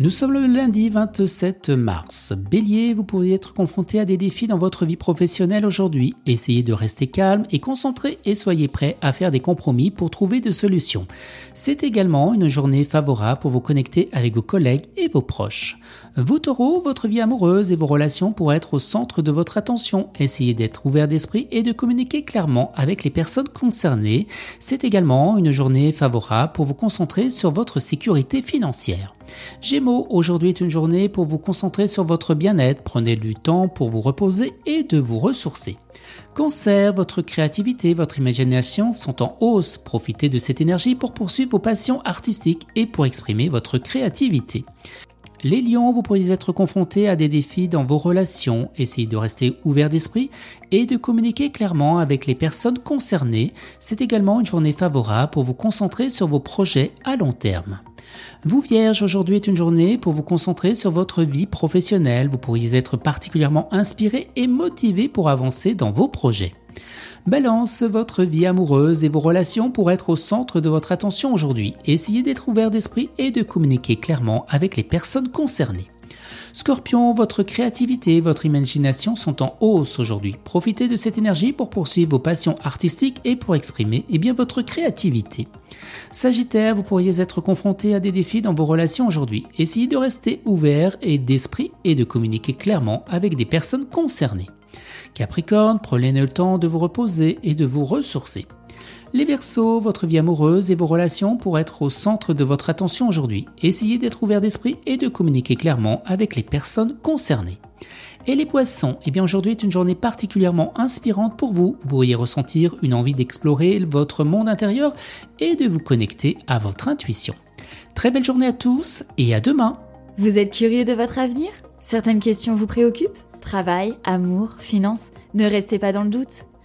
Nous sommes le lundi 27 mars. Bélier, vous pourriez être confronté à des défis dans votre vie professionnelle aujourd'hui. Essayez de rester calme et concentré et soyez prêt à faire des compromis pour trouver des solutions. C'est également une journée favorable pour vous connecter avec vos collègues et vos proches. Vous taureau, votre vie amoureuse et vos relations pourraient être au centre de votre attention. Essayez d'être ouvert d'esprit et de communiquer clairement avec les personnes concernées. C'est également une journée favorable pour vous concentrer sur votre sécurité financière. Gémeaux, aujourd'hui est une journée pour vous concentrer sur votre bien-être, prenez du temps pour vous reposer et de vous ressourcer. Cancer, votre créativité, votre imagination sont en hausse, profitez de cette énergie pour poursuivre vos passions artistiques et pour exprimer votre créativité. Les lions, vous pourriez être confrontés à des défis dans vos relations. Essayez de rester ouvert d'esprit et de communiquer clairement avec les personnes concernées. C'est également une journée favorable pour vous concentrer sur vos projets à long terme. Vous Vierge, aujourd'hui est une journée pour vous concentrer sur votre vie professionnelle. Vous pourriez être particulièrement inspiré et motivé pour avancer dans vos projets. Balance, votre vie amoureuse et vos relations pourraient être au centre de votre attention aujourd'hui. Essayez d'être ouvert d'esprit et de communiquer clairement avec les personnes concernées. Scorpion, votre créativité et votre imagination sont en hausse aujourd'hui. Profitez de cette énergie pour poursuivre vos passions artistiques et pour exprimer eh bien, votre créativité. Sagittaire, vous pourriez être confronté à des défis dans vos relations aujourd'hui. Essayez de rester ouvert et d'esprit et de communiquer clairement avec des personnes concernées. Capricorne, prenez le temps de vous reposer et de vous ressourcer. Les Verseaux, votre vie amoureuse et vos relations pourraient être au centre de votre attention aujourd'hui. Essayez d'être ouvert d'esprit et de communiquer clairement avec les personnes concernées. Et les poissons, eh bien aujourd'hui est une journée particulièrement inspirante pour vous. Vous pourriez ressentir une envie d'explorer votre monde intérieur et de vous connecter à votre intuition. Très belle journée à tous et à demain. Vous êtes curieux de votre avenir? Certaines questions vous préoccupent? Travail, amour, finances? Ne restez pas dans le doute.